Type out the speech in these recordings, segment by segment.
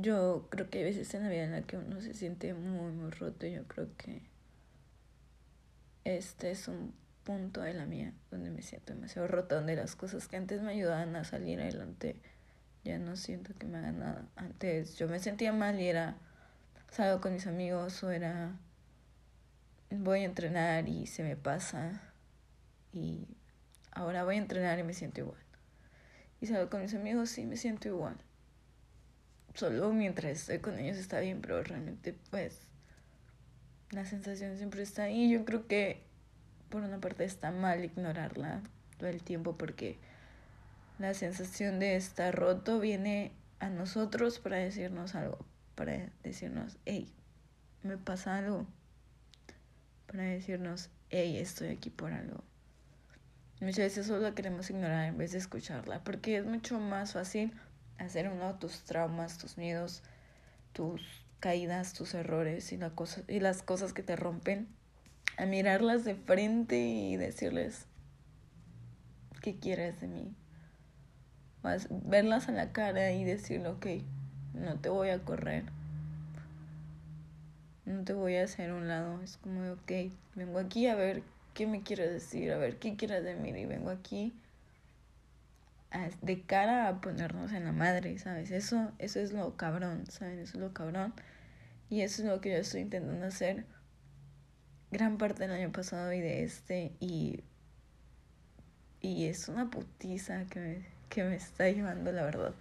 yo creo que hay veces en la vida en la que uno se siente muy, muy roto. Y yo creo que este es un punto de la mía donde me siento demasiado rota, donde las cosas que antes me ayudaban a salir adelante ya no siento que me hagan nada. Antes yo me sentía mal y era salgo con mis amigos o era voy a entrenar y se me pasa y ahora voy a entrenar y me siento igual. Y salgo con mis amigos y me siento igual. Solo mientras estoy con ellos está bien, pero realmente pues la sensación siempre está ahí. Yo creo que por una parte está mal ignorarla todo el tiempo porque la sensación de estar roto viene a nosotros para decirnos algo, para decirnos, hey, me pasa algo, para decirnos, hey, estoy aquí por algo. Muchas veces solo la queremos ignorar en vez de escucharla, porque es mucho más fácil hacer uno tus traumas, tus miedos, tus caídas, tus errores y, la cosa, y las cosas que te rompen, a mirarlas de frente y decirles, ¿qué quieres de mí? Vas verlas a la cara y decirle, ok, no te voy a correr. No te voy a hacer un lado. Es como, ok, vengo aquí a ver qué me quieres decir, a ver qué quieres de mí. Y vengo aquí de cara a ponernos en la madre, ¿sabes? Eso, eso es lo cabrón, ¿sabes? Eso es lo cabrón. Y eso es lo que yo estoy intentando hacer gran parte del año pasado y de este. Y, y es una putiza que me que me está llevando, la verdad.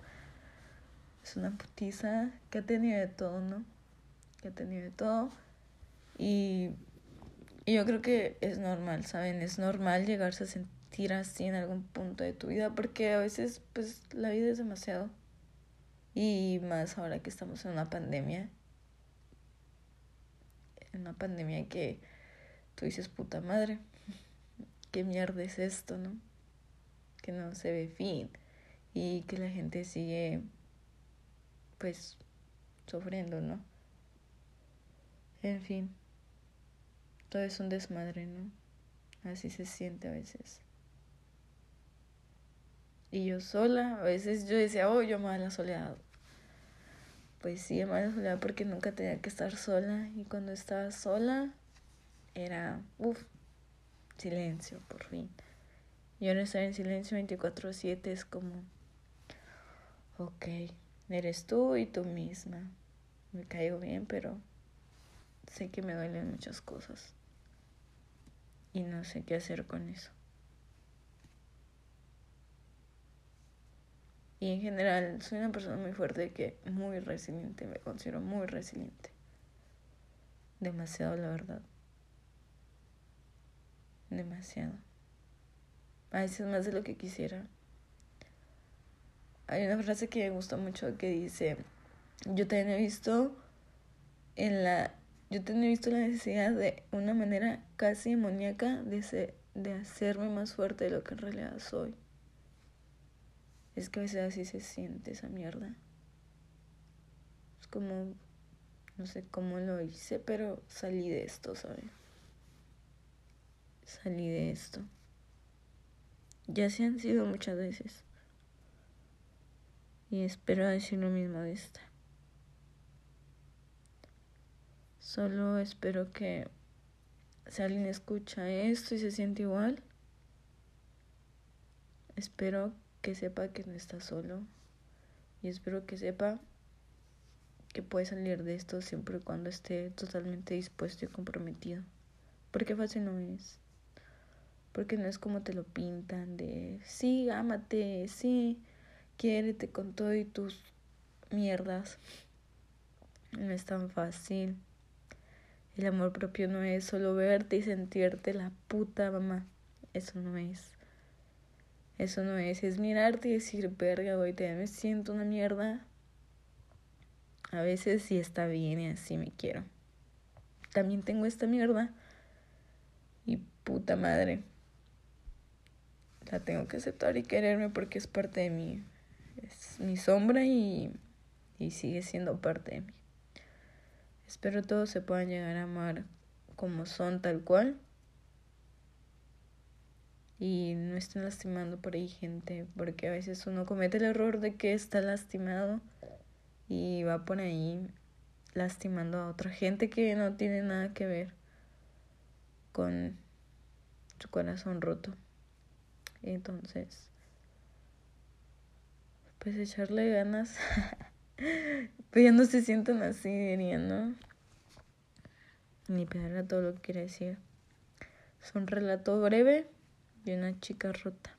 Es una putiza que ha tenido de todo, ¿no? Que ha tenido de todo. Y, y yo creo que es normal, ¿saben? Es normal llegarse a sentir así en algún punto de tu vida porque a veces, pues, la vida es demasiado. Y más ahora que estamos en una pandemia. En una pandemia que tú dices, puta madre, ¿qué mierda es esto, no? que no se ve fin y que la gente sigue pues sufriendo, ¿no? En fin, todo es un desmadre, ¿no? Así se siente a veces. Y yo sola, a veces yo decía, oh, yo amaba la soledad. Pues sí, amaba la soledad porque nunca tenía que estar sola. Y cuando estaba sola, era, uff, silencio, por fin. Y ahora estar en silencio 24/7 es como, ok, eres tú y tú misma. Me caigo bien, pero sé que me duelen muchas cosas. Y no sé qué hacer con eso. Y en general soy una persona muy fuerte que muy resiliente, me considero muy resiliente. Demasiado, la verdad. Demasiado a veces más de lo que quisiera. Hay una frase que me gusta mucho que dice, yo también he visto en la yo he visto la necesidad de una manera casi demoníaca de, de hacerme más fuerte de lo que en realidad soy. Es que a veces así se siente esa mierda. Es como, no sé cómo lo hice, pero salí de esto, ¿sabes? Salí de esto. Ya se han sido muchas veces. Y espero decir lo mismo de esta. Solo espero que si alguien escucha esto y se siente igual, espero que sepa que no está solo. Y espero que sepa que puede salir de esto siempre y cuando esté totalmente dispuesto y comprometido. Porque fácil no es. Porque no es como te lo pintan de, sí, ámate, sí, quiérete con todo y tus mierdas. No es tan fácil. El amor propio no es solo verte y sentirte la puta mamá. Eso no es. Eso no es. Es mirarte y decir, verga, hoy te me siento una mierda. A veces sí está bien y así me quiero. También tengo esta mierda. Y puta madre la tengo que aceptar y quererme porque es parte de mí. Es mi sombra y, y sigue siendo parte de mí. Espero todos se puedan llegar a amar como son tal cual. Y no estén lastimando por ahí gente, porque a veces uno comete el error de que está lastimado y va por ahí lastimando a otra gente que no tiene nada que ver con su corazón roto. Entonces, pues echarle ganas. pues ya no se sientan así, dirían, ¿no? Ni pegar a todo lo que quiere decir. Es un relato breve de una chica rota.